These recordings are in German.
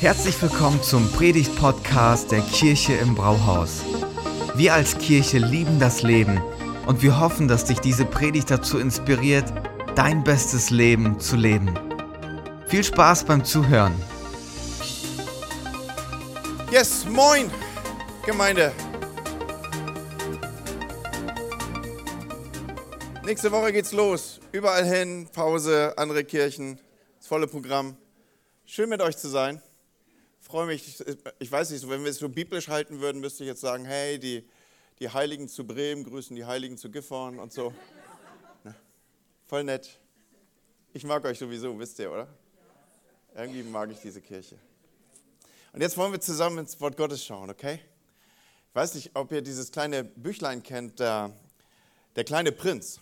Herzlich willkommen zum Predigt-Podcast der Kirche im Brauhaus. Wir als Kirche lieben das Leben und wir hoffen, dass dich diese Predigt dazu inspiriert, dein bestes Leben zu leben. Viel Spaß beim Zuhören. Yes, moin, Gemeinde. Nächste Woche geht's los. Überall hin, Pause, andere Kirchen, das volle Programm. Schön mit euch zu sein freue mich, ich weiß nicht, wenn wir es so biblisch halten würden, müsste ich jetzt sagen, hey, die, die Heiligen zu Bremen grüßen die Heiligen zu Gifhorn und so. Na, voll nett. Ich mag euch sowieso, wisst ihr, oder? Irgendwie mag ich diese Kirche. Und jetzt wollen wir zusammen ins Wort Gottes schauen, okay? Ich weiß nicht, ob ihr dieses kleine Büchlein kennt, der, der kleine Prinz.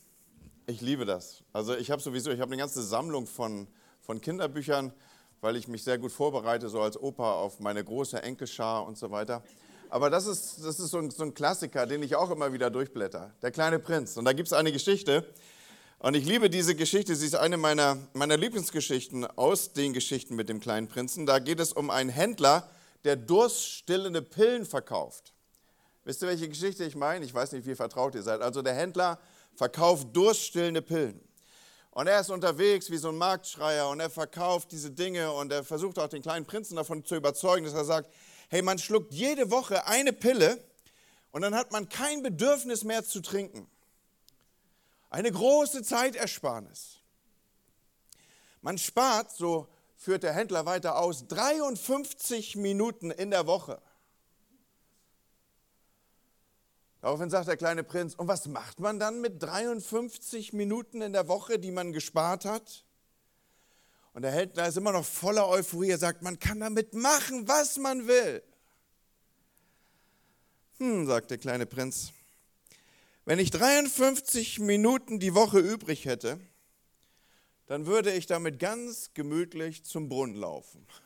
Ich liebe das. Also ich habe sowieso, ich habe eine ganze Sammlung von, von Kinderbüchern weil ich mich sehr gut vorbereite, so als Opa auf meine große Enkelschar und so weiter. Aber das ist, das ist so, ein, so ein Klassiker, den ich auch immer wieder durchblätter. Der kleine Prinz. Und da gibt es eine Geschichte. Und ich liebe diese Geschichte. Sie ist eine meiner, meiner Lieblingsgeschichten aus den Geschichten mit dem kleinen Prinzen. Da geht es um einen Händler, der durststillende Pillen verkauft. Wisst ihr, welche Geschichte ich meine? Ich weiß nicht, wie vertraut ihr seid. Also der Händler verkauft durststillende Pillen. Und er ist unterwegs wie so ein Marktschreier und er verkauft diese Dinge und er versucht auch den kleinen Prinzen davon zu überzeugen, dass er sagt, hey, man schluckt jede Woche eine Pille und dann hat man kein Bedürfnis mehr zu trinken. Eine große Zeitersparnis. Man spart, so führt der Händler weiter aus, 53 Minuten in der Woche. Daraufhin sagt der kleine Prinz, und was macht man dann mit 53 Minuten in der Woche, die man gespart hat? Und der Held, ist immer noch voller Euphorie, er sagt, man kann damit machen, was man will. Hm, sagt der kleine Prinz, wenn ich 53 Minuten die Woche übrig hätte, dann würde ich damit ganz gemütlich zum Brunnen laufen.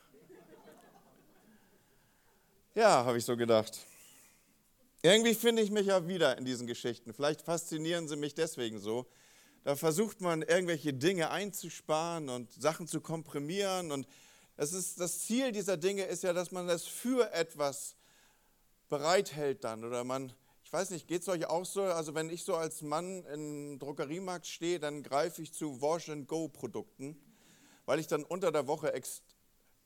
Ja, habe ich so gedacht. Irgendwie finde ich mich ja wieder in diesen Geschichten. Vielleicht faszinieren sie mich deswegen so. Da versucht man irgendwelche Dinge einzusparen und Sachen zu komprimieren. Und es ist, das Ziel dieser Dinge ist ja, dass man das für etwas bereithält dann. Oder man, ich weiß nicht, geht es euch auch so? Also wenn ich so als Mann im Drogeriemarkt stehe, dann greife ich zu Wash-and-Go-Produkten, weil ich dann unter der Woche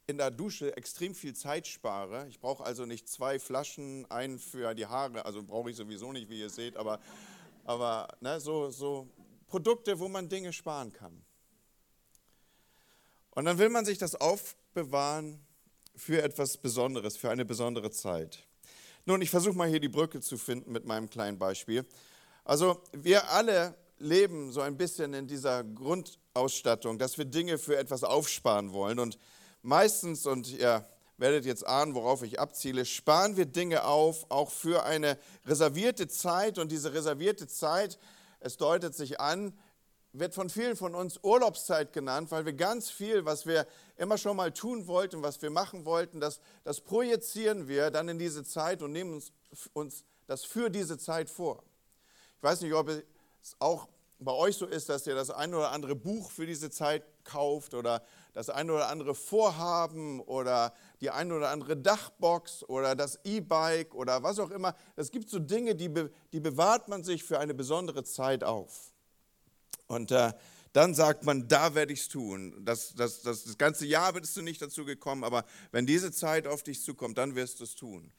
in der Dusche extrem viel Zeit spare. Ich brauche also nicht zwei Flaschen, einen für die Haare, also brauche ich sowieso nicht, wie ihr seht, aber, aber ne, so, so Produkte, wo man Dinge sparen kann. Und dann will man sich das aufbewahren für etwas Besonderes, für eine besondere Zeit. Nun, ich versuche mal hier die Brücke zu finden mit meinem kleinen Beispiel. Also wir alle leben so ein bisschen in dieser Grundausstattung, dass wir Dinge für etwas aufsparen wollen. Und Meistens, und ihr werdet jetzt ahnen, worauf ich abziele, sparen wir Dinge auf, auch für eine reservierte Zeit. Und diese reservierte Zeit, es deutet sich an, wird von vielen von uns Urlaubszeit genannt, weil wir ganz viel, was wir immer schon mal tun wollten, was wir machen wollten, das, das projizieren wir dann in diese Zeit und nehmen uns, uns das für diese Zeit vor. Ich weiß nicht, ob es auch bei euch so ist, dass ihr das ein oder andere Buch für diese Zeit kauft oder das ein oder andere Vorhaben oder die ein oder andere Dachbox oder das E-Bike oder was auch immer. Es gibt so Dinge, die, die bewahrt man sich für eine besondere Zeit auf. Und äh, dann sagt man, da werde ich es tun. Das, das, das, das ganze Jahr bist du nicht dazu gekommen, aber wenn diese Zeit auf dich zukommt, dann wirst du es tun.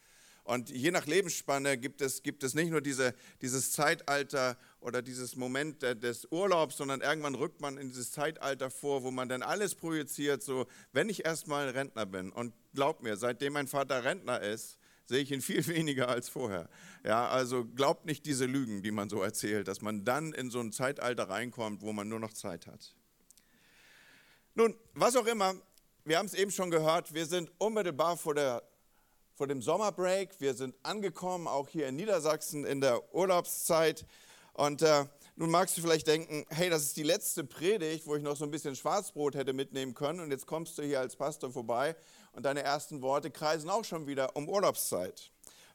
Und je nach Lebensspanne gibt es, gibt es nicht nur diese, dieses Zeitalter oder dieses Moment des Urlaubs, sondern irgendwann rückt man in dieses Zeitalter vor, wo man dann alles projiziert, so, wenn ich erstmal Rentner bin. Und glaub mir, seitdem mein Vater Rentner ist, sehe ich ihn viel weniger als vorher. Ja, also glaubt nicht diese Lügen, die man so erzählt, dass man dann in so ein Zeitalter reinkommt, wo man nur noch Zeit hat. Nun, was auch immer, wir haben es eben schon gehört, wir sind unmittelbar vor der vor dem Sommerbreak. Wir sind angekommen, auch hier in Niedersachsen in der Urlaubszeit. Und äh, nun magst du vielleicht denken, hey, das ist die letzte Predigt, wo ich noch so ein bisschen Schwarzbrot hätte mitnehmen können. Und jetzt kommst du hier als Pastor vorbei und deine ersten Worte kreisen auch schon wieder um Urlaubszeit.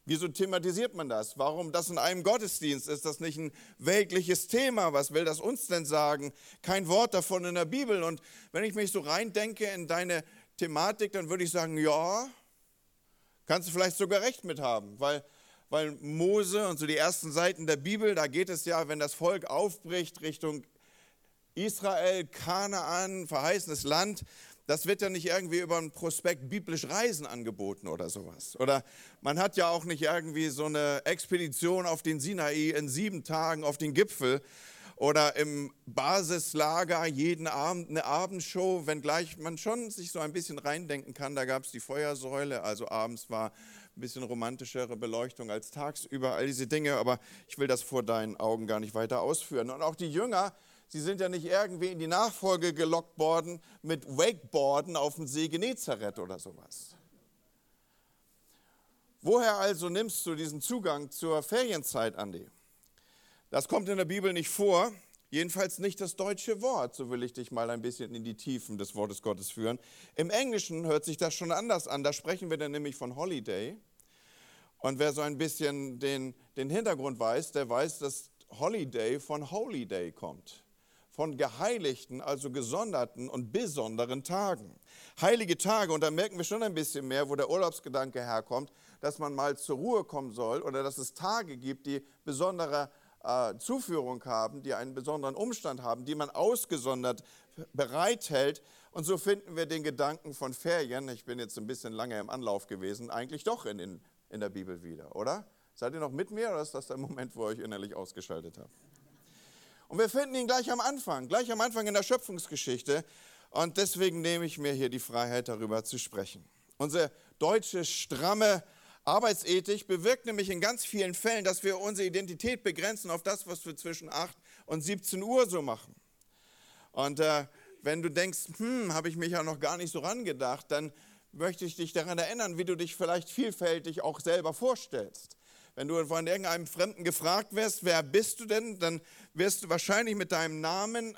Wieso thematisiert man das? Warum das in einem Gottesdienst? Ist das nicht ein weltliches Thema? Was will das uns denn sagen? Kein Wort davon in der Bibel. Und wenn ich mich so reindenke in deine Thematik, dann würde ich sagen, ja, kannst du vielleicht sogar recht mit haben, weil, weil Mose und so die ersten Seiten der Bibel, da geht es ja, wenn das Volk aufbricht Richtung Israel, Kanaan, verheißenes Land, das wird ja nicht irgendwie über einen Prospekt biblisch Reisen angeboten oder sowas. Oder man hat ja auch nicht irgendwie so eine Expedition auf den Sinai in sieben Tagen auf den Gipfel oder im Basislager jeden Abend eine Abendshow, wenngleich man schon sich so ein bisschen reindenken kann. Da gab es die Feuersäule, also abends war ein bisschen romantischere Beleuchtung als tagsüber, all diese Dinge, aber ich will das vor deinen Augen gar nicht weiter ausführen. Und auch die Jünger, Sie sind ja nicht irgendwie in die Nachfolge gelockt worden mit Wakeboarden auf dem See Genezareth oder sowas. Woher also nimmst du diesen Zugang zur Ferienzeit, Andi? Das kommt in der Bibel nicht vor, jedenfalls nicht das deutsche Wort. So will ich dich mal ein bisschen in die Tiefen des Wortes Gottes führen. Im Englischen hört sich das schon anders an. Da sprechen wir dann nämlich von Holiday. Und wer so ein bisschen den, den Hintergrund weiß, der weiß, dass Holiday von Holy Day kommt von geheiligten, also gesonderten und besonderen Tagen. Heilige Tage, und da merken wir schon ein bisschen mehr, wo der Urlaubsgedanke herkommt, dass man mal zur Ruhe kommen soll oder dass es Tage gibt, die besondere äh, Zuführung haben, die einen besonderen Umstand haben, die man ausgesondert bereithält. Und so finden wir den Gedanken von Ferien, ich bin jetzt ein bisschen lange im Anlauf gewesen, eigentlich doch in, den, in der Bibel wieder, oder? Seid ihr noch mit mir oder ist das der Moment, wo ihr euch innerlich ausgeschaltet habt? Und wir finden ihn gleich am Anfang, gleich am Anfang in der Schöpfungsgeschichte. Und deswegen nehme ich mir hier die Freiheit, darüber zu sprechen. Unsere deutsche stramme Arbeitsethik bewirkt nämlich in ganz vielen Fällen, dass wir unsere Identität begrenzen auf das, was wir zwischen 8 und 17 Uhr so machen. Und äh, wenn du denkst, hm, habe ich mich ja noch gar nicht so rangedacht, dann möchte ich dich daran erinnern, wie du dich vielleicht vielfältig auch selber vorstellst. Wenn du von irgendeinem Fremden gefragt wirst, wer bist du denn, dann wirst du wahrscheinlich mit deinem Namen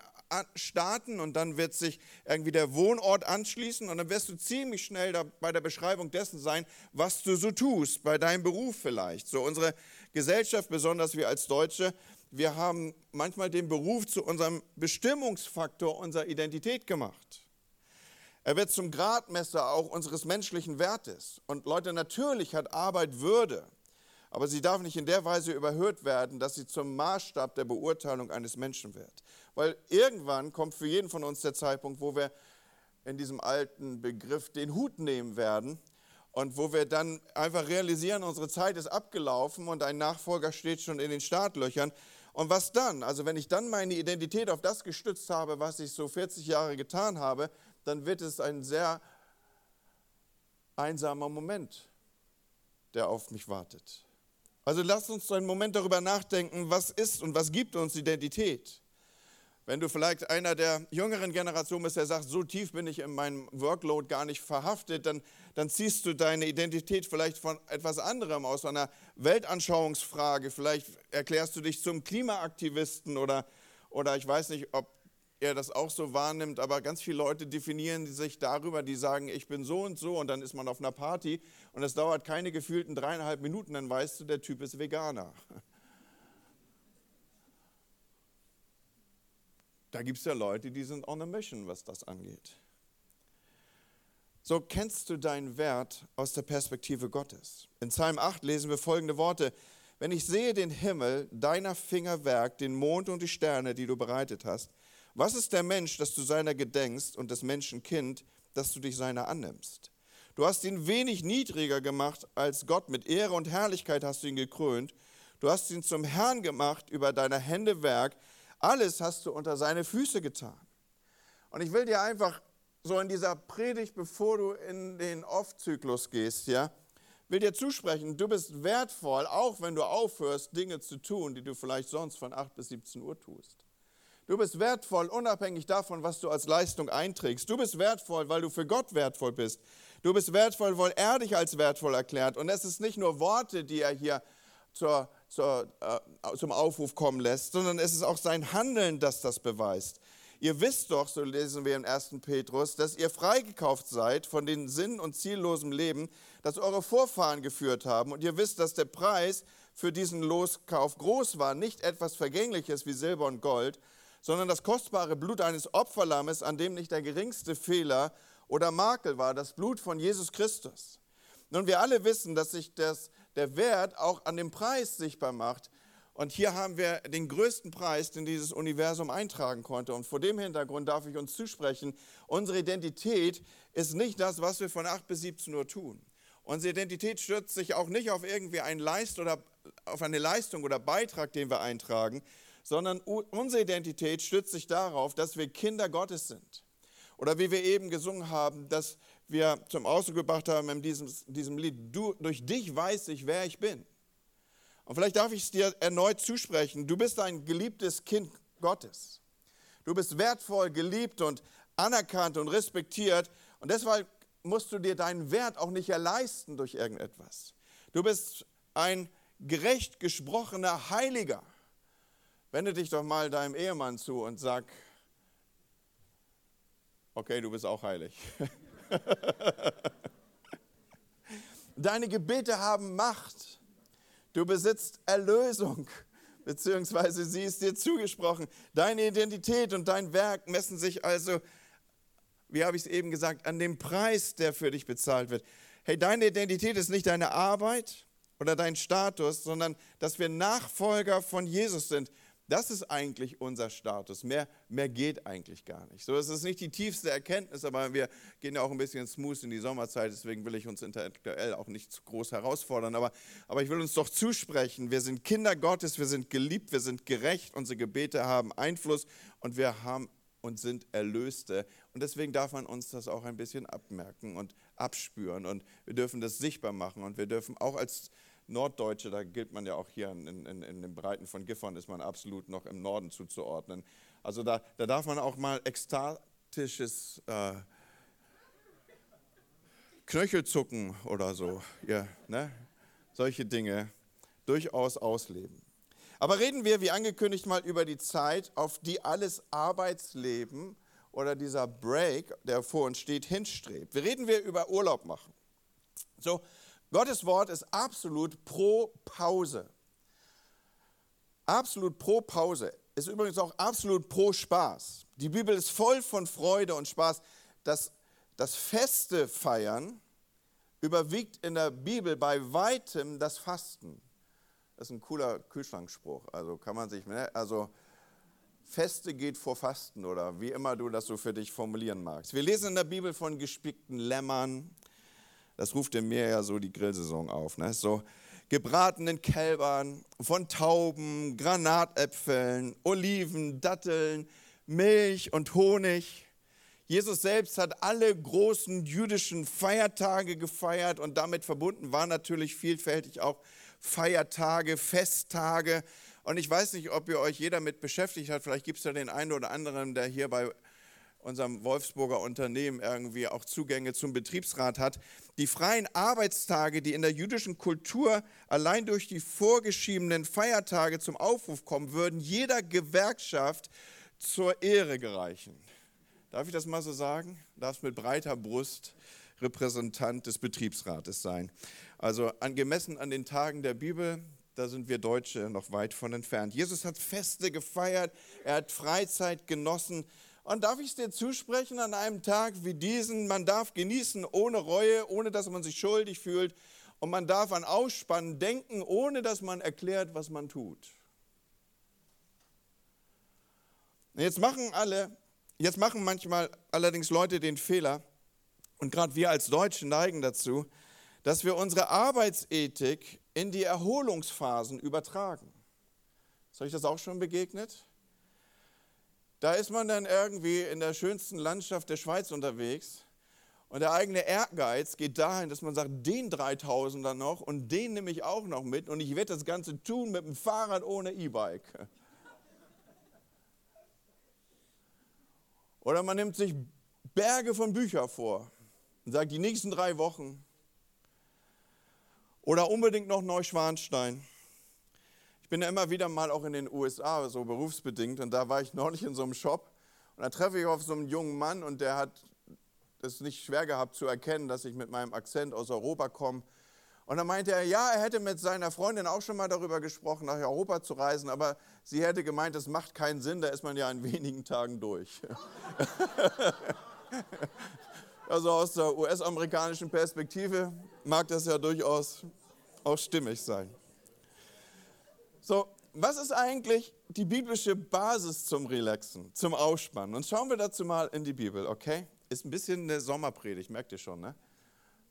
starten und dann wird sich irgendwie der Wohnort anschließen und dann wirst du ziemlich schnell bei der Beschreibung dessen sein, was du so tust, bei deinem Beruf vielleicht. So unsere Gesellschaft, besonders wir als Deutsche, wir haben manchmal den Beruf zu unserem Bestimmungsfaktor unserer Identität gemacht. Er wird zum Gradmesser auch unseres menschlichen Wertes. Und Leute, natürlich hat Arbeit Würde. Aber sie darf nicht in der Weise überhört werden, dass sie zum Maßstab der Beurteilung eines Menschen wird. Weil irgendwann kommt für jeden von uns der Zeitpunkt, wo wir in diesem alten Begriff den Hut nehmen werden und wo wir dann einfach realisieren, unsere Zeit ist abgelaufen und ein Nachfolger steht schon in den Startlöchern. Und was dann? Also wenn ich dann meine Identität auf das gestützt habe, was ich so 40 Jahre getan habe, dann wird es ein sehr einsamer Moment, der auf mich wartet. Also lasst uns einen Moment darüber nachdenken, was ist und was gibt uns Identität. Wenn du vielleicht einer der jüngeren Generation bist, der sagt, so tief bin ich in meinem Workload gar nicht verhaftet, dann, dann ziehst du deine Identität vielleicht von etwas anderem aus, einer Weltanschauungsfrage. Vielleicht erklärst du dich zum Klimaaktivisten oder, oder ich weiß nicht, ob er das auch so wahrnimmt, aber ganz viele Leute definieren sich darüber, die sagen, ich bin so und so und dann ist man auf einer Party und es dauert keine gefühlten dreieinhalb Minuten, dann weißt du, der Typ ist Veganer. Da gibt es ja Leute, die sind on a mission, was das angeht. So kennst du deinen Wert aus der Perspektive Gottes. In Psalm 8 lesen wir folgende Worte. Wenn ich sehe den Himmel, deiner Fingerwerk, den Mond und die Sterne, die du bereitet hast, was ist der Mensch, dass du seiner gedenkst und des Menschen Kind, dass du dich seiner annimmst? Du hast ihn wenig niedriger gemacht als Gott. Mit Ehre und Herrlichkeit hast du ihn gekrönt. Du hast ihn zum Herrn gemacht über deine Hände Werk. Alles hast du unter seine Füße getan. Und ich will dir einfach so in dieser Predigt, bevor du in den Off-Zyklus gehst, ja, will dir zusprechen, du bist wertvoll, auch wenn du aufhörst, Dinge zu tun, die du vielleicht sonst von 8 bis 17 Uhr tust. Du bist wertvoll, unabhängig davon, was du als Leistung einträgst. Du bist wertvoll, weil du für Gott wertvoll bist. Du bist wertvoll, weil er dich als wertvoll erklärt. Und es ist nicht nur Worte, die er hier zur, zur, äh, zum Aufruf kommen lässt, sondern es ist auch sein Handeln, das das beweist. Ihr wisst doch, so lesen wir im 1. Petrus, dass ihr freigekauft seid von dem sinn- und ziellosem Leben, das eure Vorfahren geführt haben. Und ihr wisst, dass der Preis für diesen Loskauf groß war, nicht etwas Vergängliches wie Silber und Gold, sondern das kostbare Blut eines Opferlammes, an dem nicht der geringste Fehler oder Makel war, das Blut von Jesus Christus. Nun, wir alle wissen, dass sich das, der Wert auch an dem Preis sichtbar macht. Und hier haben wir den größten Preis, den dieses Universum eintragen konnte. Und vor dem Hintergrund darf ich uns zusprechen, unsere Identität ist nicht das, was wir von 8 bis 17 Uhr tun. Unsere Identität stürzt sich auch nicht auf irgendwie einen Leist oder auf eine Leistung oder Beitrag, den wir eintragen, sondern unsere Identität stützt sich darauf, dass wir Kinder Gottes sind. Oder wie wir eben gesungen haben, dass wir zum Ausdruck gebracht haben in diesem, diesem Lied, du, durch dich weiß ich, wer ich bin. Und vielleicht darf ich es dir erneut zusprechen, du bist ein geliebtes Kind Gottes. Du bist wertvoll, geliebt und anerkannt und respektiert. Und deshalb musst du dir deinen Wert auch nicht erleisten durch irgendetwas. Du bist ein gerecht gesprochener Heiliger. Wende dich doch mal deinem Ehemann zu und sag, okay, du bist auch heilig. Deine Gebete haben Macht. Du besitzt Erlösung, beziehungsweise sie ist dir zugesprochen. Deine Identität und dein Werk messen sich also, wie habe ich es eben gesagt, an dem Preis, der für dich bezahlt wird. Hey, deine Identität ist nicht deine Arbeit oder dein Status, sondern dass wir Nachfolger von Jesus sind. Das ist eigentlich unser Status. Mehr, mehr geht eigentlich gar nicht. So, es ist nicht die tiefste Erkenntnis, aber wir gehen ja auch ein bisschen smooth in die Sommerzeit, deswegen will ich uns intellektuell auch nicht zu groß herausfordern. Aber, aber ich will uns doch zusprechen, wir sind Kinder Gottes, wir sind geliebt, wir sind gerecht, unsere Gebete haben Einfluss und wir haben und sind Erlöste. Und deswegen darf man uns das auch ein bisschen abmerken und abspüren und wir dürfen das sichtbar machen und wir dürfen auch als Norddeutsche, da gilt man ja auch hier in, in, in den Breiten von Gifhorn, ist man absolut noch im Norden zuzuordnen. Also da, da darf man auch mal ekstatisches äh, Knöchelzucken oder so, ja, ne? solche Dinge durchaus ausleben. Aber reden wir, wie angekündigt, mal über die Zeit, auf die alles Arbeitsleben oder dieser Break, der vor uns steht, hinstrebt. Wir reden wir über Urlaub machen. So, Gottes Wort ist absolut pro Pause. Absolut pro Pause. Ist übrigens auch absolut pro Spaß. Die Bibel ist voll von Freude und Spaß. Das, das Feste feiern überwiegt in der Bibel bei weitem das Fasten. Das ist ein cooler Kühlschrankspruch. Also kann man sich, ne, also Feste geht vor Fasten oder wie immer du das so für dich formulieren magst. Wir lesen in der Bibel von gespickten Lämmern, das ruft in mir ja so die Grillsaison auf. Ne? So gebratenen Kälbern, von Tauben, Granatäpfeln, Oliven, Datteln, Milch und Honig. Jesus selbst hat alle großen jüdischen Feiertage gefeiert und damit verbunden waren natürlich vielfältig auch Feiertage, Festtage. Und ich weiß nicht, ob ihr euch jeder mit beschäftigt hat. Vielleicht gibt es ja den einen oder anderen, der hier bei unserem Wolfsburger Unternehmen irgendwie auch Zugänge zum Betriebsrat hat. Die freien Arbeitstage, die in der jüdischen Kultur allein durch die vorgeschriebenen Feiertage zum Aufruf kommen, würden jeder Gewerkschaft zur Ehre gereichen. Darf ich das mal so sagen? Darfst mit breiter Brust Repräsentant des Betriebsrates sein. Also angemessen an den Tagen der Bibel, da sind wir Deutsche noch weit von entfernt. Jesus hat Feste gefeiert, er hat Freizeit genossen, und darf ich es dir zusprechen an einem Tag wie diesen? Man darf genießen ohne Reue, ohne dass man sich schuldig fühlt. Und man darf an Ausspannen denken, ohne dass man erklärt, was man tut. Jetzt machen alle, jetzt machen manchmal allerdings Leute den Fehler, und gerade wir als Deutsche neigen dazu, dass wir unsere Arbeitsethik in die Erholungsphasen übertragen. Ist euch das auch schon begegnet? Da ist man dann irgendwie in der schönsten Landschaft der Schweiz unterwegs und der eigene Ehrgeiz geht dahin, dass man sagt, den 3000er noch und den nehme ich auch noch mit und ich werde das Ganze tun mit dem Fahrrad ohne E-Bike. Oder man nimmt sich Berge von Büchern vor und sagt, die nächsten drei Wochen. Oder unbedingt noch Neuschwanstein. Ich bin ja immer wieder mal auch in den USA, so berufsbedingt, und da war ich neulich in so einem Shop und da treffe ich auf so einen jungen Mann und der hat es nicht schwer gehabt zu erkennen, dass ich mit meinem Akzent aus Europa komme. Und dann meinte er, ja, er hätte mit seiner Freundin auch schon mal darüber gesprochen, nach Europa zu reisen, aber sie hätte gemeint, das macht keinen Sinn, da ist man ja in wenigen Tagen durch. Also aus der US-amerikanischen Perspektive mag das ja durchaus auch stimmig sein. So, was ist eigentlich die biblische Basis zum Relaxen, zum Ausspannen? Und schauen wir dazu mal in die Bibel, okay? Ist ein bisschen eine Sommerpredigt, merkt ihr schon, ne?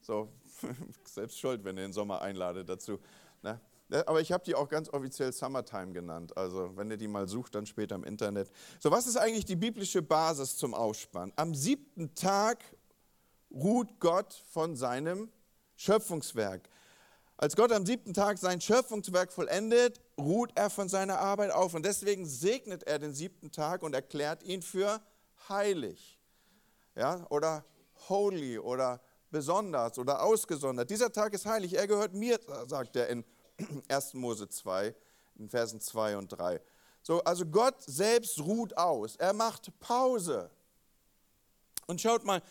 So, selbst schuld, wenn ihr den Sommer einladet dazu. Ne? Aber ich habe die auch ganz offiziell Summertime genannt. Also, wenn ihr die mal sucht, dann später im Internet. So, was ist eigentlich die biblische Basis zum Ausspannen? Am siebten Tag ruht Gott von seinem Schöpfungswerk. Als Gott am siebten Tag sein Schöpfungswerk vollendet, ruht er von seiner Arbeit auf. Und deswegen segnet er den siebten Tag und erklärt ihn für heilig. Ja, oder holy oder besonders oder ausgesondert. Dieser Tag ist heilig, er gehört mir, sagt er in 1. Mose 2, in Versen 2 und 3. So, also Gott selbst ruht aus, er macht Pause. Und schaut mal,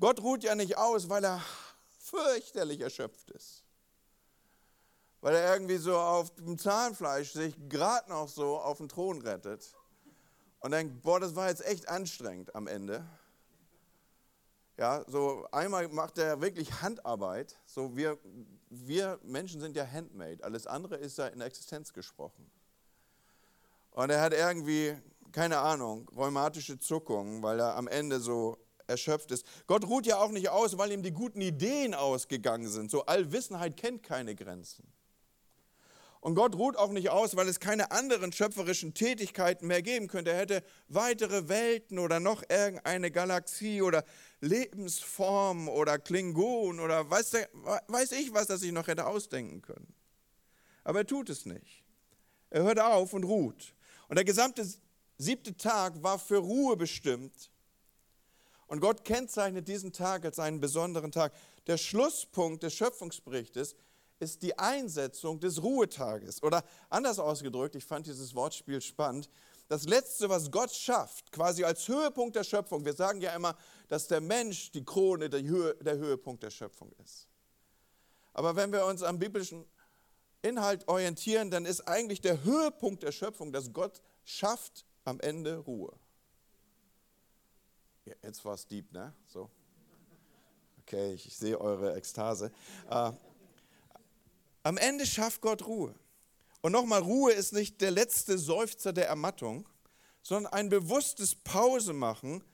Gott ruht ja nicht aus, weil er fürchterlich erschöpft ist weil er irgendwie so auf dem Zahnfleisch sich gerade noch so auf den Thron rettet und denkt, boah, das war jetzt echt anstrengend am Ende. Ja, so einmal macht er wirklich Handarbeit. So wir, wir Menschen sind ja handmade. Alles andere ist ja in Existenz gesprochen. Und er hat irgendwie, keine Ahnung, rheumatische Zuckungen, weil er am Ende so erschöpft ist. Gott ruht ja auch nicht aus, weil ihm die guten Ideen ausgegangen sind. So Allwissenheit kennt keine Grenzen. Und Gott ruht auch nicht aus, weil es keine anderen schöpferischen Tätigkeiten mehr geben könnte. Er hätte weitere Welten oder noch irgendeine Galaxie oder Lebensform oder Klingon oder weiß, der, weiß ich was, das ich noch hätte ausdenken können. Aber er tut es nicht. Er hört auf und ruht. Und der gesamte siebte Tag war für Ruhe bestimmt. Und Gott kennzeichnet diesen Tag als einen besonderen Tag. Der Schlusspunkt des Schöpfungsberichtes ist die Einsetzung des Ruhetages. Oder anders ausgedrückt, ich fand dieses Wortspiel spannend, das Letzte, was Gott schafft, quasi als Höhepunkt der Schöpfung, wir sagen ja immer, dass der Mensch die Krone, der, Höhe, der Höhepunkt der Schöpfung ist. Aber wenn wir uns am biblischen Inhalt orientieren, dann ist eigentlich der Höhepunkt der Schöpfung, dass Gott schafft am Ende Ruhe. Ja, jetzt war es deep, ne? So. Okay, ich, ich sehe eure Ekstase. Äh, am Ende schafft Gott Ruhe. Und nochmal, Ruhe ist nicht der letzte Seufzer der Ermattung, sondern ein bewusstes Pause machen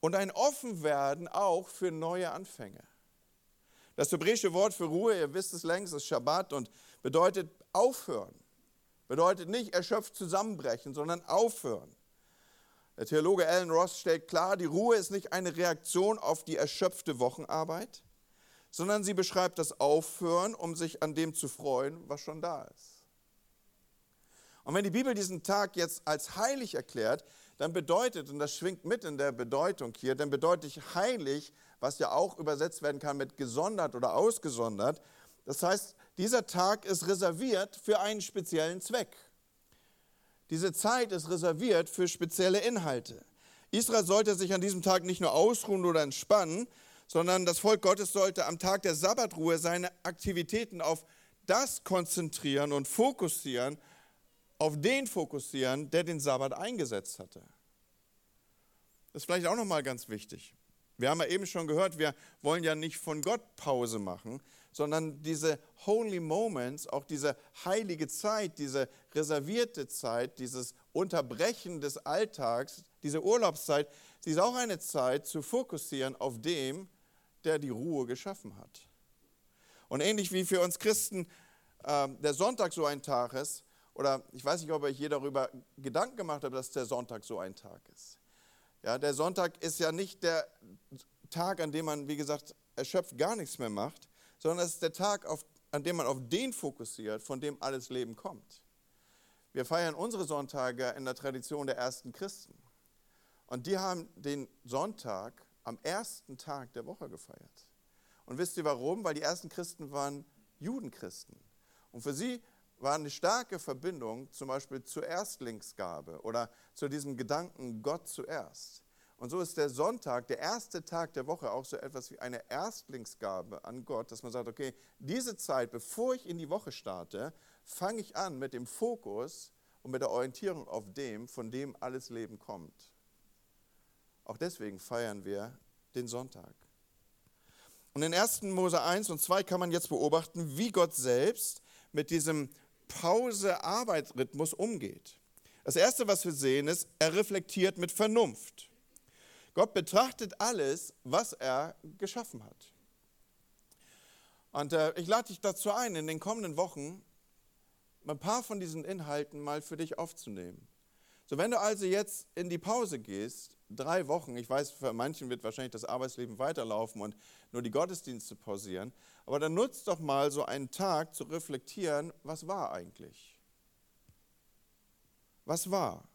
und ein Offenwerden auch für neue Anfänge. Das hebräische Wort für Ruhe, ihr wisst es längst, ist Shabbat und bedeutet aufhören. Bedeutet nicht erschöpft zusammenbrechen, sondern aufhören. Der Theologe Alan Ross stellt klar, die Ruhe ist nicht eine Reaktion auf die erschöpfte Wochenarbeit, sondern sie beschreibt das Aufhören, um sich an dem zu freuen, was schon da ist. Und wenn die Bibel diesen Tag jetzt als heilig erklärt, dann bedeutet, und das schwingt mit in der Bedeutung hier, dann bedeutet heilig, was ja auch übersetzt werden kann mit gesondert oder ausgesondert. Das heißt, dieser Tag ist reserviert für einen speziellen Zweck. Diese Zeit ist reserviert für spezielle Inhalte. Israel sollte sich an diesem Tag nicht nur ausruhen oder entspannen, sondern das Volk Gottes sollte am Tag der Sabbatruhe seine Aktivitäten auf das konzentrieren und fokussieren, auf den fokussieren, der den Sabbat eingesetzt hatte. Das ist vielleicht auch nochmal ganz wichtig. Wir haben ja eben schon gehört, wir wollen ja nicht von Gott Pause machen, sondern diese Holy Moments, auch diese heilige Zeit, diese reservierte Zeit, dieses Unterbrechen des Alltags, diese Urlaubszeit, sie ist auch eine Zeit zu fokussieren auf dem, der die Ruhe geschaffen hat. Und ähnlich wie für uns Christen äh, der Sonntag so ein Tag ist, oder ich weiß nicht, ob ich je darüber Gedanken gemacht habe, dass der Sonntag so ein Tag ist. Ja, der Sonntag ist ja nicht der Tag, an dem man, wie gesagt, erschöpft gar nichts mehr macht, sondern es ist der Tag, auf, an dem man auf den fokussiert, von dem alles Leben kommt. Wir feiern unsere Sonntage in der Tradition der ersten Christen. Und die haben den Sonntag am ersten Tag der Woche gefeiert. Und wisst ihr warum? Weil die ersten Christen waren Judenchristen. Und für sie war eine starke Verbindung zum Beispiel zur Erstlingsgabe oder zu diesem Gedanken Gott zuerst. Und so ist der Sonntag, der erste Tag der Woche, auch so etwas wie eine Erstlingsgabe an Gott, dass man sagt, okay, diese Zeit, bevor ich in die Woche starte, fange ich an mit dem Fokus und mit der Orientierung auf dem, von dem alles Leben kommt. Auch deswegen feiern wir den Sonntag. Und in 1. Mose 1 und 2 kann man jetzt beobachten, wie Gott selbst mit diesem Pause-Arbeit-Rhythmus umgeht. Das Erste, was wir sehen, ist, er reflektiert mit Vernunft. Gott betrachtet alles, was er geschaffen hat. Und äh, ich lade dich dazu ein, in den kommenden Wochen ein paar von diesen Inhalten mal für dich aufzunehmen. So, wenn du also jetzt in die Pause gehst, drei Wochen, ich weiß, für manchen wird wahrscheinlich das Arbeitsleben weiterlaufen und nur die Gottesdienste pausieren, aber dann nutzt doch mal so einen Tag zu reflektieren, was war eigentlich? Was war?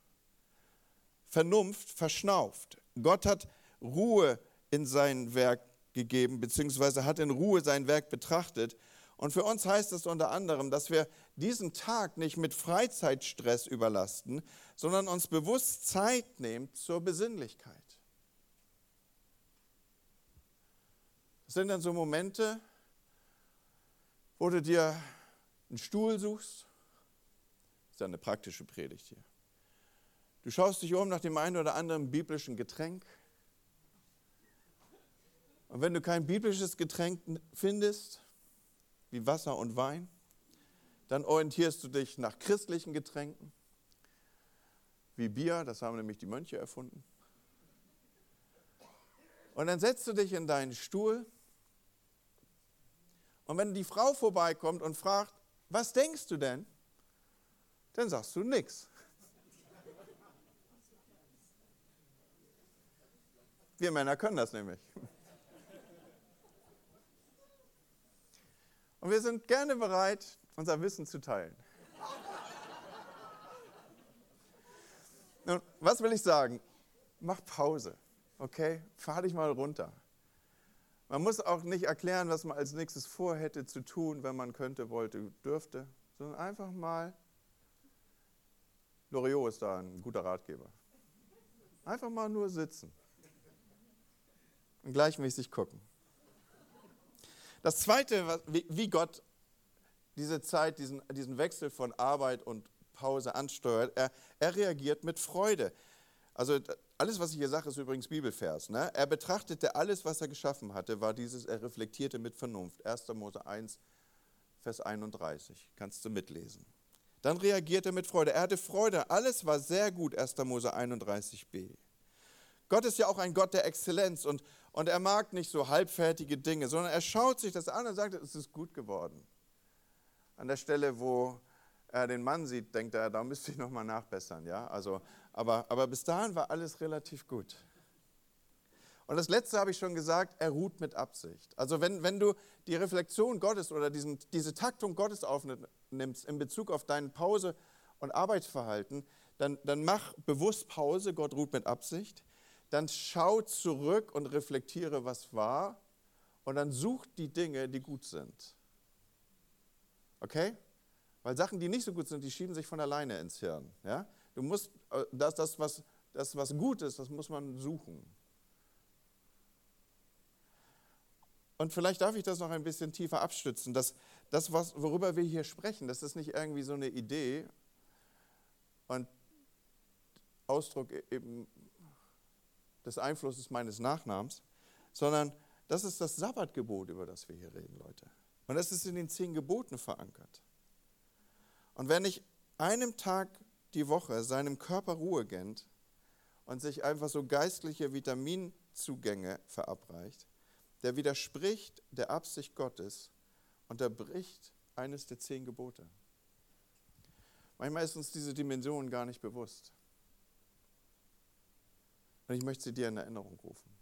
Vernunft verschnauft. Gott hat Ruhe in sein Werk gegeben, beziehungsweise hat in Ruhe sein Werk betrachtet. Und für uns heißt es unter anderem, dass wir diesen Tag nicht mit Freizeitstress überlasten, sondern uns bewusst Zeit nehmen zur Besinnlichkeit. Das sind dann so Momente, wo du dir einen Stuhl suchst. Das ist ja eine praktische Predigt hier. Du schaust dich um nach dem einen oder anderen biblischen Getränk. Und wenn du kein biblisches Getränk findest, wie Wasser und Wein, dann orientierst du dich nach christlichen Getränken, wie Bier, das haben nämlich die Mönche erfunden. Und dann setzt du dich in deinen Stuhl und wenn die Frau vorbeikommt und fragt, was denkst du denn? Dann sagst du nichts. Wir Männer können das nämlich. Und wir sind gerne bereit, unser Wissen zu teilen. Nun, was will ich sagen? Mach Pause, okay? Fahr dich mal runter. Man muss auch nicht erklären, was man als nächstes vorhätte zu tun, wenn man könnte, wollte, dürfte, sondern einfach mal, Loriot ist da ein guter Ratgeber. Einfach mal nur sitzen und gleichmäßig gucken. Das Zweite, wie Gott diese Zeit, diesen, diesen Wechsel von Arbeit und Pause ansteuert, er, er reagiert mit Freude. Also alles, was ich hier sage, ist übrigens Bibelvers. Ne? Er betrachtete alles, was er geschaffen hatte, war dieses, er reflektierte mit Vernunft. 1. Mose 1, Vers 31. Kannst du mitlesen. Dann reagierte er mit Freude. Er hatte Freude. Alles war sehr gut, 1. Mose 31b. Gott ist ja auch ein Gott der Exzellenz und, und er mag nicht so halbfertige Dinge, sondern er schaut sich das an und sagt, es ist gut geworden. An der Stelle, wo er den Mann sieht, denkt er, da müsste ich nochmal nachbessern. Ja? Also, aber, aber bis dahin war alles relativ gut. Und das Letzte habe ich schon gesagt, er ruht mit Absicht. Also wenn, wenn du die Reflexion Gottes oder diesen, diese Taktung Gottes aufnimmst in Bezug auf dein Pause- und Arbeitsverhalten, dann, dann mach bewusst Pause, Gott ruht mit Absicht. Dann schau zurück und reflektiere, was war. Und dann such die Dinge, die gut sind. Okay? Weil Sachen, die nicht so gut sind, die schieben sich von alleine ins Hirn. Ja? Du musst, äh, das, das, was, das, was gut ist, das muss man suchen. Und vielleicht darf ich das noch ein bisschen tiefer abstützen. Das, das was, worüber wir hier sprechen, das ist nicht irgendwie so eine Idee und Ausdruck e-, eben des Einflusses meines Nachnamens, sondern das ist das Sabbatgebot, über das wir hier reden, Leute. Und das ist in den zehn Geboten verankert. Und wenn ich einem Tag die Woche seinem Körper Ruhe gönnt und sich einfach so geistliche Vitaminzugänge verabreicht, der widerspricht der Absicht Gottes und er bricht eines der zehn Gebote. Manchmal ist uns diese Dimension gar nicht bewusst. Und ich möchte sie dir in Erinnerung rufen.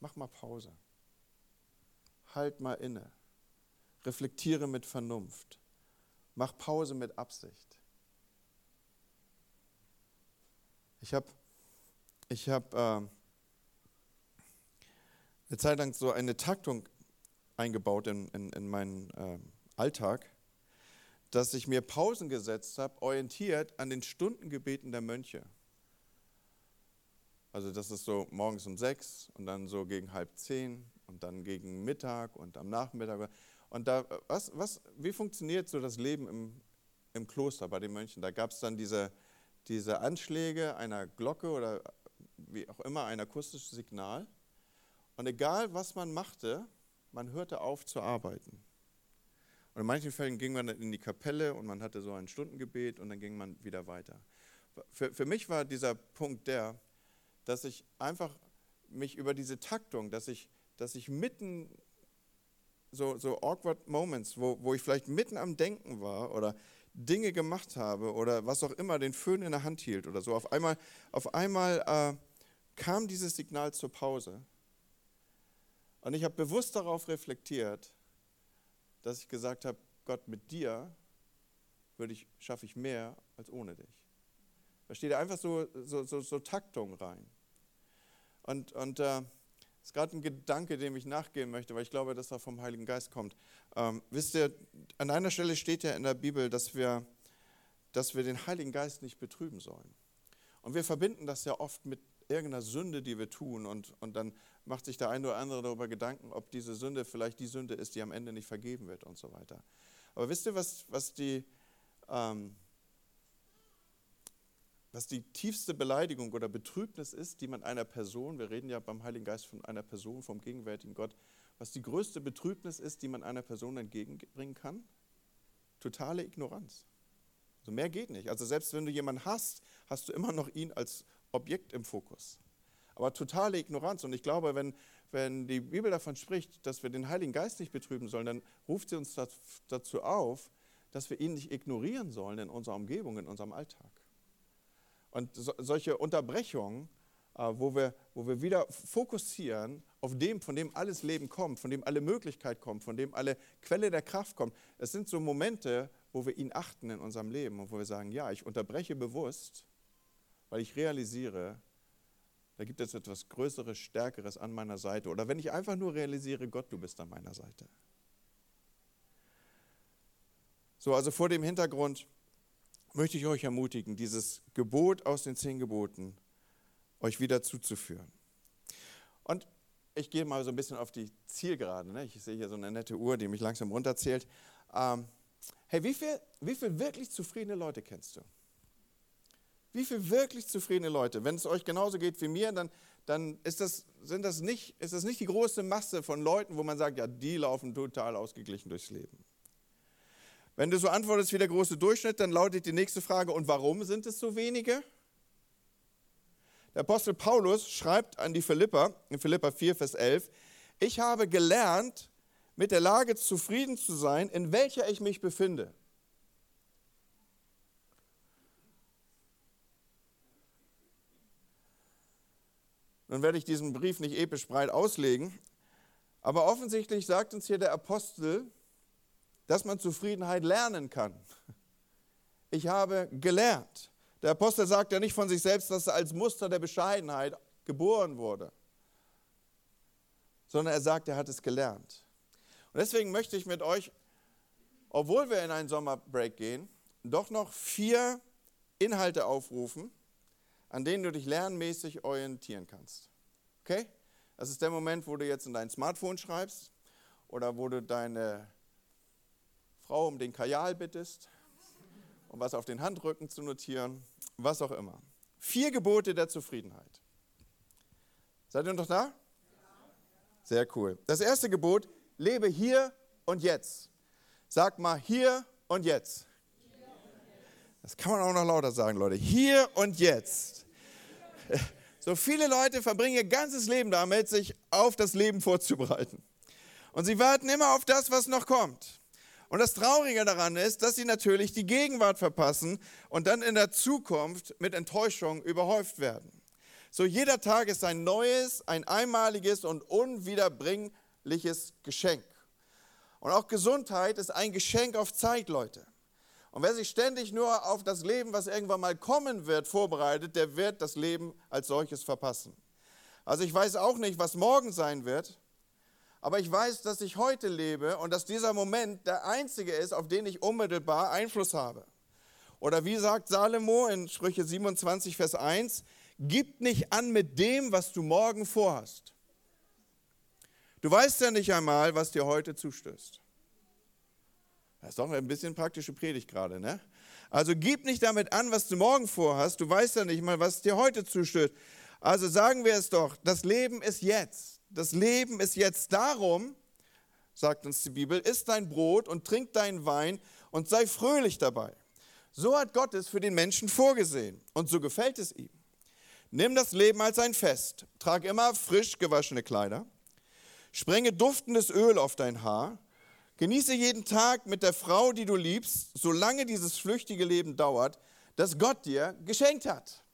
Mach mal Pause. Halt mal inne. Reflektiere mit Vernunft. Mach Pause mit Absicht. Ich habe ich hab, äh, eine Zeit lang so eine Taktung eingebaut in, in, in meinen äh, Alltag, dass ich mir Pausen gesetzt habe, orientiert an den Stundengebeten der Mönche. Also das ist so morgens um sechs und dann so gegen halb zehn und dann gegen Mittag und am Nachmittag. Und da, was, was, wie funktioniert so das Leben im, im Kloster bei den Mönchen? Da gab es dann diese, diese Anschläge einer Glocke oder wie auch immer, ein akustisches Signal. Und egal, was man machte, man hörte auf zu arbeiten. Und in manchen Fällen ging man in die Kapelle und man hatte so ein Stundengebet und dann ging man wieder weiter. Für, für mich war dieser Punkt der, dass ich einfach mich über diese Taktung, dass ich, dass ich mitten so, so awkward Moments, wo, wo ich vielleicht mitten am Denken war oder Dinge gemacht habe oder was auch immer, den Föhn in der Hand hielt oder so, auf einmal, auf einmal äh, kam dieses Signal zur Pause. Und ich habe bewusst darauf reflektiert, dass ich gesagt habe, Gott, mit dir würde ich, schaffe ich mehr als ohne dich. Da steht einfach so, so, so, so Taktung rein. Und, und äh, ist gerade ein Gedanke, dem ich nachgehen möchte, weil ich glaube, dass er vom Heiligen Geist kommt. Ähm, wisst ihr, an einer Stelle steht ja in der Bibel, dass wir, dass wir den Heiligen Geist nicht betrüben sollen. Und wir verbinden das ja oft mit irgendeiner Sünde, die wir tun. Und, und dann macht sich der eine oder andere darüber Gedanken, ob diese Sünde vielleicht die Sünde ist, die am Ende nicht vergeben wird und so weiter. Aber wisst ihr, was, was die... Ähm, was die tiefste Beleidigung oder Betrübnis ist, die man einer Person, wir reden ja beim Heiligen Geist von einer Person, vom gegenwärtigen Gott, was die größte Betrübnis ist, die man einer Person entgegenbringen kann? Totale Ignoranz. Also mehr geht nicht. Also selbst wenn du jemanden hast, hast du immer noch ihn als Objekt im Fokus. Aber totale Ignoranz. Und ich glaube, wenn, wenn die Bibel davon spricht, dass wir den Heiligen Geist nicht betrüben sollen, dann ruft sie uns dazu auf, dass wir ihn nicht ignorieren sollen in unserer Umgebung, in unserem Alltag. Und so, solche Unterbrechungen, äh, wo, wir, wo wir wieder fokussieren auf dem, von dem alles Leben kommt, von dem alle Möglichkeit kommt, von dem alle Quelle der Kraft kommt, es sind so Momente, wo wir ihn achten in unserem Leben und wo wir sagen, ja, ich unterbreche bewusst, weil ich realisiere, da gibt es etwas Größeres, Stärkeres an meiner Seite. Oder wenn ich einfach nur realisiere, Gott, du bist an meiner Seite. So, also vor dem Hintergrund, möchte ich euch ermutigen, dieses Gebot aus den zehn Geboten euch wieder zuzuführen. Und ich gehe mal so ein bisschen auf die Zielgerade. Ne? Ich sehe hier so eine nette Uhr, die mich langsam runterzählt. Ähm, hey, wie viele wie viel wirklich zufriedene Leute kennst du? Wie viele wirklich zufriedene Leute? Wenn es euch genauso geht wie mir, dann, dann ist, das, sind das nicht, ist das nicht die große Masse von Leuten, wo man sagt, ja, die laufen total ausgeglichen durchs Leben. Wenn du so antwortest wie der große Durchschnitt, dann lautet die nächste Frage, und warum sind es so wenige? Der Apostel Paulus schreibt an die Philipper, in Philippa 4, Vers 11, ich habe gelernt, mit der Lage zufrieden zu sein, in welcher ich mich befinde. Nun werde ich diesen Brief nicht episch breit auslegen, aber offensichtlich sagt uns hier der Apostel, dass man Zufriedenheit lernen kann. Ich habe gelernt. Der Apostel sagt ja nicht von sich selbst, dass er als Muster der Bescheidenheit geboren wurde, sondern er sagt, er hat es gelernt. Und deswegen möchte ich mit euch, obwohl wir in einen Sommerbreak gehen, doch noch vier Inhalte aufrufen, an denen du dich lernmäßig orientieren kannst. Okay? Das ist der Moment, wo du jetzt in dein Smartphone schreibst oder wo du deine Frau um den Kajal bittest, um was auf den Handrücken zu notieren, was auch immer. Vier Gebote der Zufriedenheit. Seid ihr noch da? Sehr cool. Das erste Gebot, lebe hier und jetzt. Sag mal hier und jetzt. Das kann man auch noch lauter sagen, Leute. Hier und jetzt. So viele Leute verbringen ihr ganzes Leben damit, sich auf das Leben vorzubereiten. Und sie warten immer auf das, was noch kommt. Und das Traurige daran ist, dass sie natürlich die Gegenwart verpassen und dann in der Zukunft mit Enttäuschung überhäuft werden. So jeder Tag ist ein neues, ein einmaliges und unwiederbringliches Geschenk. Und auch Gesundheit ist ein Geschenk auf Zeit, Leute. Und wer sich ständig nur auf das Leben, was irgendwann mal kommen wird, vorbereitet, der wird das Leben als solches verpassen. Also ich weiß auch nicht, was morgen sein wird, aber ich weiß, dass ich heute lebe und dass dieser Moment der einzige ist, auf den ich unmittelbar Einfluss habe. Oder wie sagt Salomo in Sprüche 27, Vers 1, gib nicht an mit dem, was du morgen vorhast. Du weißt ja nicht einmal, was dir heute zustößt. Das ist doch ein bisschen praktische Predigt gerade, ne? Also gib nicht damit an, was du morgen vorhast. Du weißt ja nicht mal, was dir heute zustößt. Also sagen wir es doch, das Leben ist jetzt das Leben ist jetzt darum, sagt uns die Bibel, isst dein Brot und trink deinen Wein und sei fröhlich dabei. So hat Gott es für den Menschen vorgesehen und so gefällt es ihm. Nimm das Leben als ein Fest, trag immer frisch gewaschene Kleider, sprenge duftendes Öl auf dein Haar, genieße jeden Tag mit der Frau, die du liebst, solange dieses flüchtige Leben dauert, das Gott dir geschenkt hat.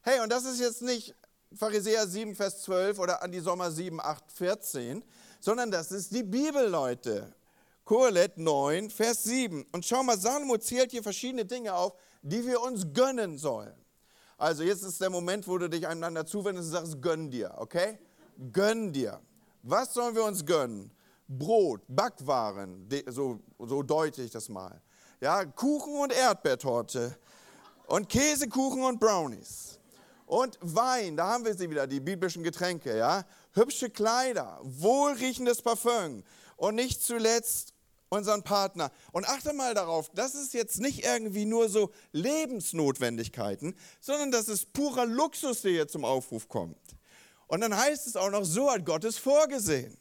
Hey, und das ist jetzt nicht Pharisäer 7, Vers 12 oder Andi Sommer 7, 8, 14, sondern das ist die Bibel, Leute. Kohelet 9, Vers 7. Und schau mal, Salomo zählt hier verschiedene Dinge auf, die wir uns gönnen sollen. Also jetzt ist der Moment, wo du dich einander zuwendest und sagst, gönn dir, okay? Gönn dir. Was sollen wir uns gönnen? Brot, Backwaren, so, so deute ich das mal. Ja, Kuchen und Erdbeertorte und Käsekuchen und Brownies. Und Wein, da haben wir sie wieder, die biblischen Getränke, ja. Hübsche Kleider, wohlriechendes Parfüm und nicht zuletzt unseren Partner. Und achte mal darauf, das ist jetzt nicht irgendwie nur so Lebensnotwendigkeiten, sondern das ist purer Luxus, der hier zum Aufruf kommt. Und dann heißt es auch noch, so hat Gott es vorgesehen.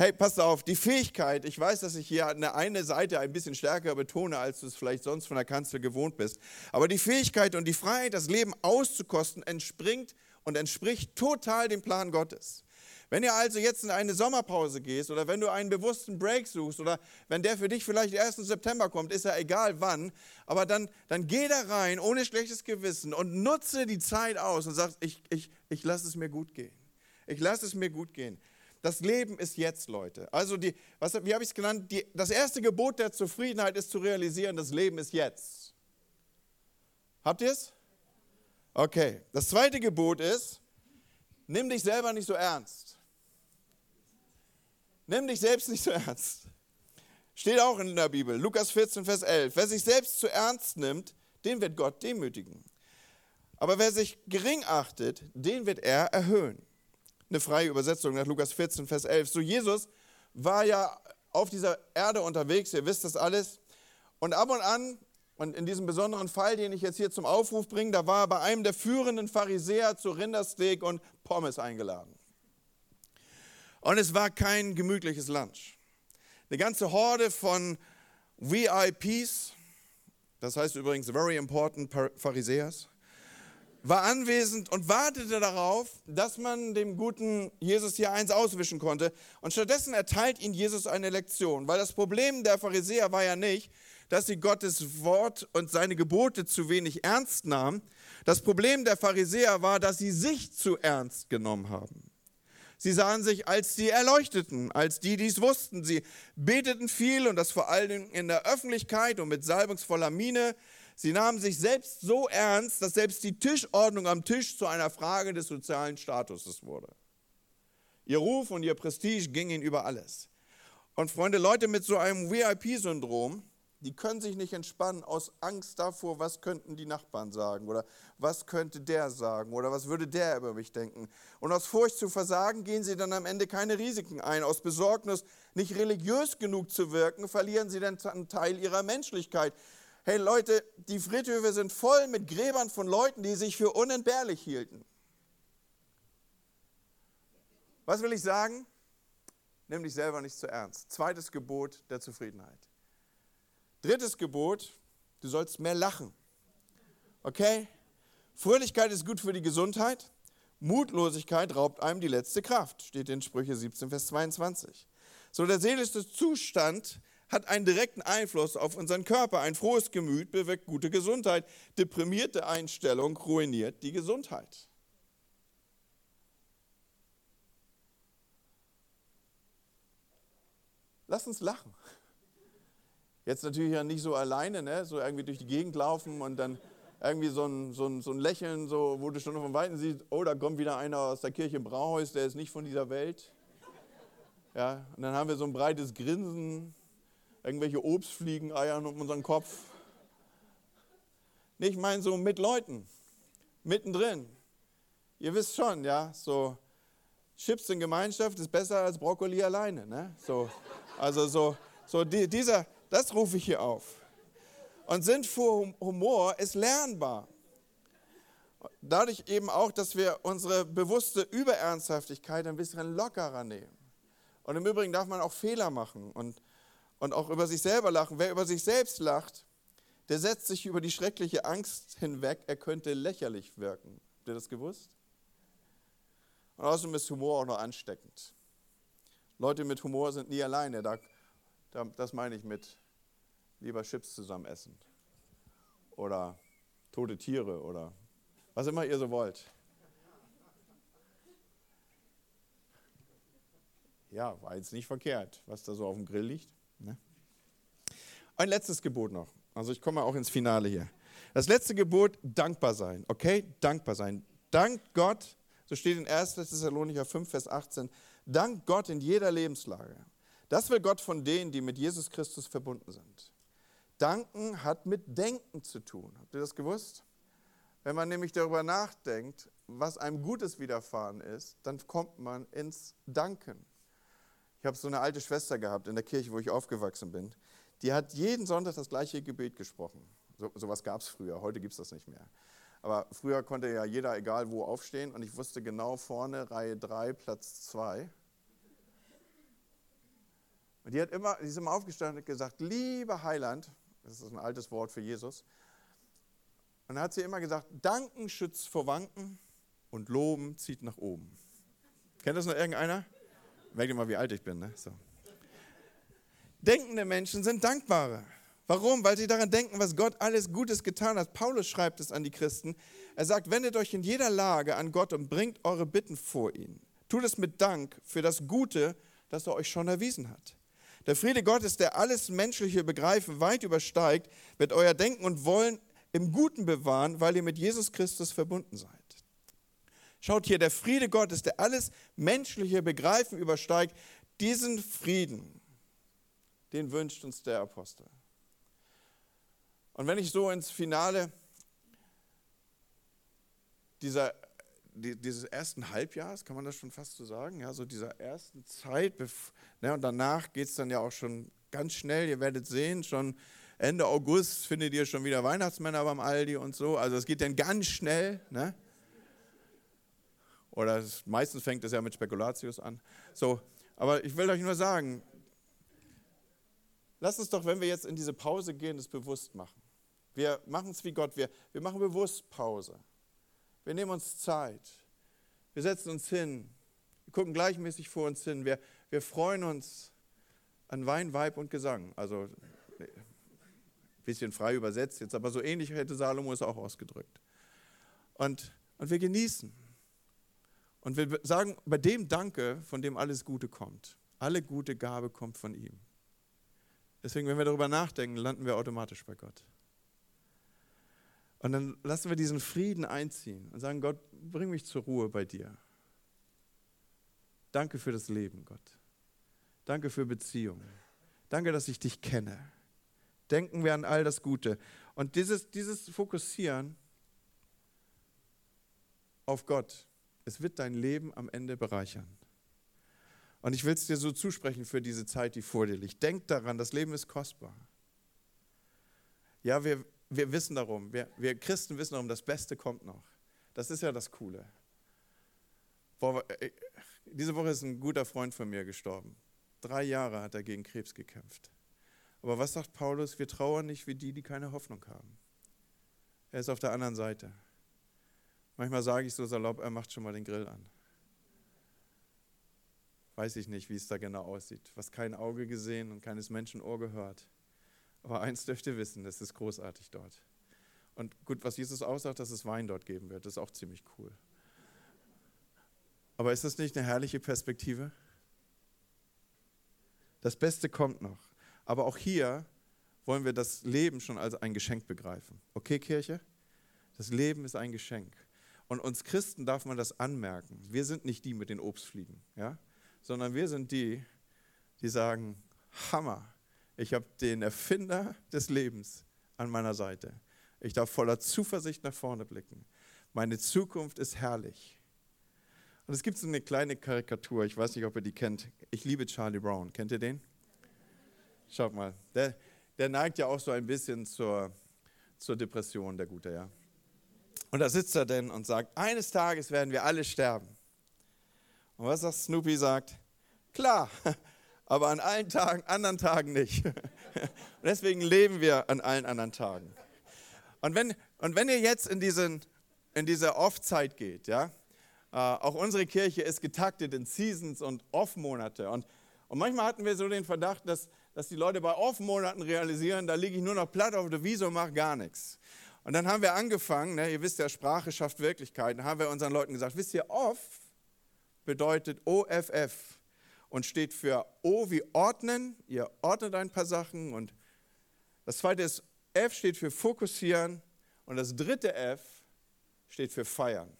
Hey, passt auf, die Fähigkeit, ich weiß, dass ich hier eine, eine Seite ein bisschen stärker betone, als du es vielleicht sonst von der Kanzel gewohnt bist, aber die Fähigkeit und die Freiheit, das Leben auszukosten, entspringt und entspricht total dem Plan Gottes. Wenn ihr also jetzt in eine Sommerpause gehst oder wenn du einen bewussten Break suchst oder wenn der für dich vielleicht erst im September kommt, ist ja egal wann, aber dann, dann geh da rein ohne schlechtes Gewissen und nutze die Zeit aus und sag, ich, ich, ich lasse es mir gut gehen. Ich lasse es mir gut gehen. Das Leben ist jetzt, Leute. Also, die, was, wie habe ich es genannt? Die, das erste Gebot der Zufriedenheit ist zu realisieren, das Leben ist jetzt. Habt ihr es? Okay. Das zweite Gebot ist, nimm dich selber nicht so ernst. Nimm dich selbst nicht so ernst. Steht auch in der Bibel, Lukas 14, Vers 11. Wer sich selbst zu ernst nimmt, den wird Gott demütigen. Aber wer sich gering achtet, den wird er erhöhen eine freie Übersetzung nach Lukas 14, Vers 11. So Jesus war ja auf dieser Erde unterwegs, ihr wisst das alles. Und ab und an, und in diesem besonderen Fall, den ich jetzt hier zum Aufruf bringe, da war er bei einem der führenden Pharisäer zu Rindersteak und Pommes eingeladen. Und es war kein gemütliches Lunch. Eine ganze Horde von VIPs, das heißt übrigens very important Pharisäers, war anwesend und wartete darauf, dass man dem guten Jesus hier eins auswischen konnte. Und stattdessen erteilt ihn Jesus eine Lektion, weil das Problem der Pharisäer war ja nicht, dass sie Gottes Wort und seine Gebote zu wenig ernst nahmen. Das Problem der Pharisäer war, dass sie sich zu ernst genommen haben. Sie sahen sich als die Erleuchteten, als die, die es wussten. Sie beteten viel und das vor allem in der Öffentlichkeit und mit salbungsvoller Miene. Sie nahmen sich selbst so ernst, dass selbst die Tischordnung am Tisch zu einer Frage des sozialen Statuses wurde. Ihr Ruf und ihr Prestige ging ihnen über alles. Und Freunde, Leute mit so einem VIP-Syndrom, die können sich nicht entspannen aus Angst davor, was könnten die Nachbarn sagen oder was könnte der sagen oder was würde der über mich denken. Und aus Furcht zu versagen gehen sie dann am Ende keine Risiken ein. Aus Besorgnis, nicht religiös genug zu wirken, verlieren sie dann einen Teil ihrer Menschlichkeit. Hey Leute, die Friedhöfe sind voll mit Gräbern von Leuten, die sich für unentbehrlich hielten. Was will ich sagen? Nimm dich selber nicht zu ernst. Zweites Gebot der Zufriedenheit. Drittes Gebot, du sollst mehr lachen. Okay? Fröhlichkeit ist gut für die Gesundheit. Mutlosigkeit raubt einem die letzte Kraft, steht in Sprüche 17, Vers 22. So der seelische Zustand hat einen direkten Einfluss auf unseren Körper. Ein frohes Gemüt bewirkt gute Gesundheit. Deprimierte Einstellung ruiniert die Gesundheit. Lass uns lachen. Jetzt natürlich ja nicht so alleine, ne? so irgendwie durch die Gegend laufen und dann irgendwie so ein, so ein, so ein Lächeln, so, wo du schon von Weitem siehst, oh, da kommt wieder einer aus der Kirche im Brauhaus, der ist nicht von dieser Welt. Ja, und dann haben wir so ein breites Grinsen, irgendwelche Obstfliegen eiern um unseren Kopf. Ich meine so mit Leuten, mittendrin. Ihr wisst schon, ja, so Chips in Gemeinschaft ist besser als Brokkoli alleine. Ne? So, also so, so die, dieser, das rufe ich hier auf. Und Sinn für Humor ist lernbar. Dadurch eben auch, dass wir unsere bewusste Überernsthaftigkeit ein bisschen lockerer nehmen Und im Übrigen darf man auch Fehler machen und, und auch über sich selber lachen. Wer über sich selbst lacht, der setzt sich über die schreckliche Angst hinweg, er könnte lächerlich wirken. Habt ihr das gewusst? Und außerdem ist Humor auch noch ansteckend. Leute mit Humor sind nie alleine. Da, da, das meine ich mit lieber Chips zusammen essen. Oder tote Tiere oder was immer ihr so wollt. Ja, war jetzt nicht verkehrt, was da so auf dem Grill liegt. Ne? Ein letztes Gebot noch. Also ich komme auch ins Finale hier. Das letzte Gebot, dankbar sein. Okay, dankbar sein. Dank Gott, so steht in 1. Thessalonicher 5, Vers 18, dank Gott in jeder Lebenslage. Das will Gott von denen, die mit Jesus Christus verbunden sind. Danken hat mit Denken zu tun. Habt ihr das gewusst? Wenn man nämlich darüber nachdenkt, was einem Gutes widerfahren ist, dann kommt man ins Danken. Habe so eine alte Schwester gehabt in der Kirche, wo ich aufgewachsen bin. Die hat jeden Sonntag das gleiche Gebet gesprochen. So, sowas gab es früher, heute gibt es das nicht mehr. Aber früher konnte ja jeder, egal wo, aufstehen und ich wusste genau vorne, Reihe 3, Platz 2. Und die, hat immer, die ist immer aufgestanden und gesagt, lieber Heiland, das ist ein altes Wort für Jesus, und dann hat sie immer gesagt, Danken schützt vor Wanken und Loben zieht nach oben. Kennt das noch irgendeiner? Merkt ihr mal, wie alt ich bin. Ne? So. Denkende Menschen sind dankbare. Warum? Weil sie daran denken, was Gott alles Gutes getan hat. Paulus schreibt es an die Christen. Er sagt, wendet euch in jeder Lage an Gott und bringt eure Bitten vor ihn. Tut es mit Dank für das Gute, das er euch schon erwiesen hat. Der Friede Gottes, der alles menschliche Begreifen weit übersteigt, wird euer Denken und Wollen im Guten bewahren, weil ihr mit Jesus Christus verbunden seid. Schaut hier, der Friede Gottes, der alles menschliche Begreifen übersteigt, diesen Frieden, den wünscht uns der Apostel. Und wenn ich so ins Finale dieser, dieses ersten Halbjahres, kann man das schon fast so sagen, ja, so dieser ersten Zeit, ne, und danach geht es dann ja auch schon ganz schnell, ihr werdet sehen, schon Ende August findet ihr schon wieder Weihnachtsmänner beim Aldi und so, also es geht dann ganz schnell, ne? Oder meistens fängt es ja mit Spekulatius an. So, aber ich will euch nur sagen, lasst uns doch, wenn wir jetzt in diese Pause gehen, das bewusst machen. Wir machen es wie Gott, wir, wir machen bewusst Pause. Wir nehmen uns Zeit. Wir setzen uns hin. Wir gucken gleichmäßig vor uns hin. Wir, wir freuen uns an Wein, Weib und Gesang. Also ein bisschen frei übersetzt jetzt, aber so ähnlich hätte Salomo es auch ausgedrückt. Und, und wir genießen. Und wir sagen bei dem Danke, von dem alles Gute kommt. Alle gute Gabe kommt von ihm. Deswegen, wenn wir darüber nachdenken, landen wir automatisch bei Gott. Und dann lassen wir diesen Frieden einziehen und sagen, Gott, bring mich zur Ruhe bei dir. Danke für das Leben, Gott. Danke für Beziehungen. Danke, dass ich dich kenne. Denken wir an all das Gute. Und dieses, dieses Fokussieren auf Gott es wird dein Leben am Ende bereichern. Und ich will es dir so zusprechen für diese Zeit, die vor dir liegt. Denk daran, das Leben ist kostbar. Ja, wir, wir wissen darum, wir, wir Christen wissen darum, das Beste kommt noch. Das ist ja das Coole. Boah, äh, diese Woche ist ein guter Freund von mir gestorben. Drei Jahre hat er gegen Krebs gekämpft. Aber was sagt Paulus? Wir trauern nicht wie die, die keine Hoffnung haben. Er ist auf der anderen Seite. Manchmal sage ich so salopp, er macht schon mal den Grill an. Weiß ich nicht, wie es da genau aussieht. Was kein Auge gesehen und keines Menschen Ohr gehört. Aber eins dürft ihr wissen, es ist großartig dort. Und gut, was Jesus aussagt, dass es Wein dort geben wird, ist auch ziemlich cool. Aber ist das nicht eine herrliche Perspektive? Das Beste kommt noch. Aber auch hier wollen wir das Leben schon als ein Geschenk begreifen. Okay, Kirche? Das Leben ist ein Geschenk. Und uns Christen darf man das anmerken. Wir sind nicht die mit den Obstfliegen, ja? sondern wir sind die, die sagen, Hammer, ich habe den Erfinder des Lebens an meiner Seite. Ich darf voller Zuversicht nach vorne blicken. Meine Zukunft ist herrlich. Und es gibt so eine kleine Karikatur, ich weiß nicht, ob ihr die kennt. Ich liebe Charlie Brown. Kennt ihr den? Schaut mal, der, der neigt ja auch so ein bisschen zur, zur Depression, der Gute, ja. Und da sitzt er denn und sagt, eines Tages werden wir alle sterben. Und was sagt Snoopy sagt, Klar, aber an allen Tagen, anderen Tagen nicht. Und deswegen leben wir an allen anderen Tagen. Und wenn, und wenn ihr jetzt in, diesen, in diese Off-Zeit geht, ja, äh, auch unsere Kirche ist getaktet in Seasons und Off-Monate. Und, und manchmal hatten wir so den Verdacht, dass, dass die Leute bei Off-Monaten realisieren, da liege ich nur noch platt auf der Wiese und mache gar nichts. Und dann haben wir angefangen, ne, ihr wisst ja, Sprache schafft Wirklichkeit, dann haben wir unseren Leuten gesagt, wisst ihr, Off bedeutet OFF und steht für O wie ordnen, ihr ordnet ein paar Sachen und das zweite ist, F steht für fokussieren und das dritte F steht für feiern.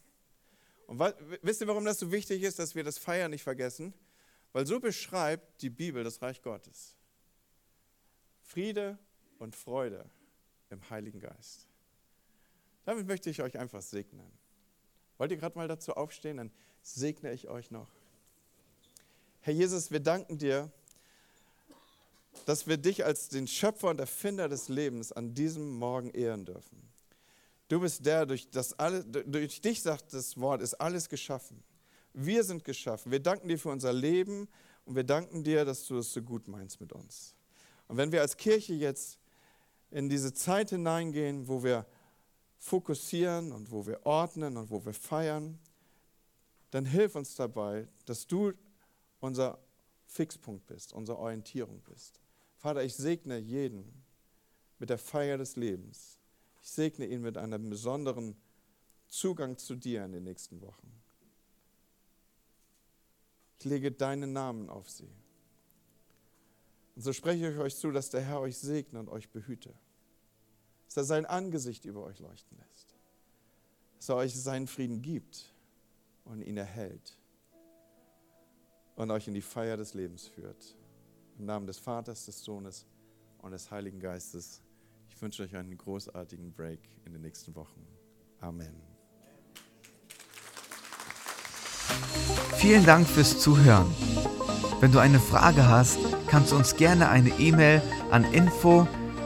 Und was, wisst ihr, warum das so wichtig ist, dass wir das Feiern nicht vergessen? Weil so beschreibt die Bibel das Reich Gottes. Friede und Freude im Heiligen Geist. Damit möchte ich euch einfach segnen. Wollt ihr gerade mal dazu aufstehen? Dann segne ich euch noch. Herr Jesus, wir danken dir, dass wir dich als den Schöpfer und Erfinder des Lebens an diesem Morgen ehren dürfen. Du bist der, durch, das alle, durch dich, sagt das Wort, ist alles geschaffen. Wir sind geschaffen. Wir danken dir für unser Leben und wir danken dir, dass du es so gut meinst mit uns. Und wenn wir als Kirche jetzt in diese Zeit hineingehen, wo wir fokussieren und wo wir ordnen und wo wir feiern, dann hilf uns dabei, dass du unser Fixpunkt bist, unsere Orientierung bist. Vater, ich segne jeden mit der Feier des Lebens. Ich segne ihn mit einem besonderen Zugang zu dir in den nächsten Wochen. Ich lege deinen Namen auf sie. Und so spreche ich euch zu, dass der Herr euch segne und euch behüte. Dass er sein Angesicht über euch leuchten lässt. Dass er euch seinen Frieden gibt und ihn erhält. Und euch in die Feier des Lebens führt. Im Namen des Vaters, des Sohnes und des Heiligen Geistes. Ich wünsche euch einen großartigen Break in den nächsten Wochen. Amen. Vielen Dank fürs Zuhören. Wenn du eine Frage hast, kannst du uns gerne eine E-Mail an info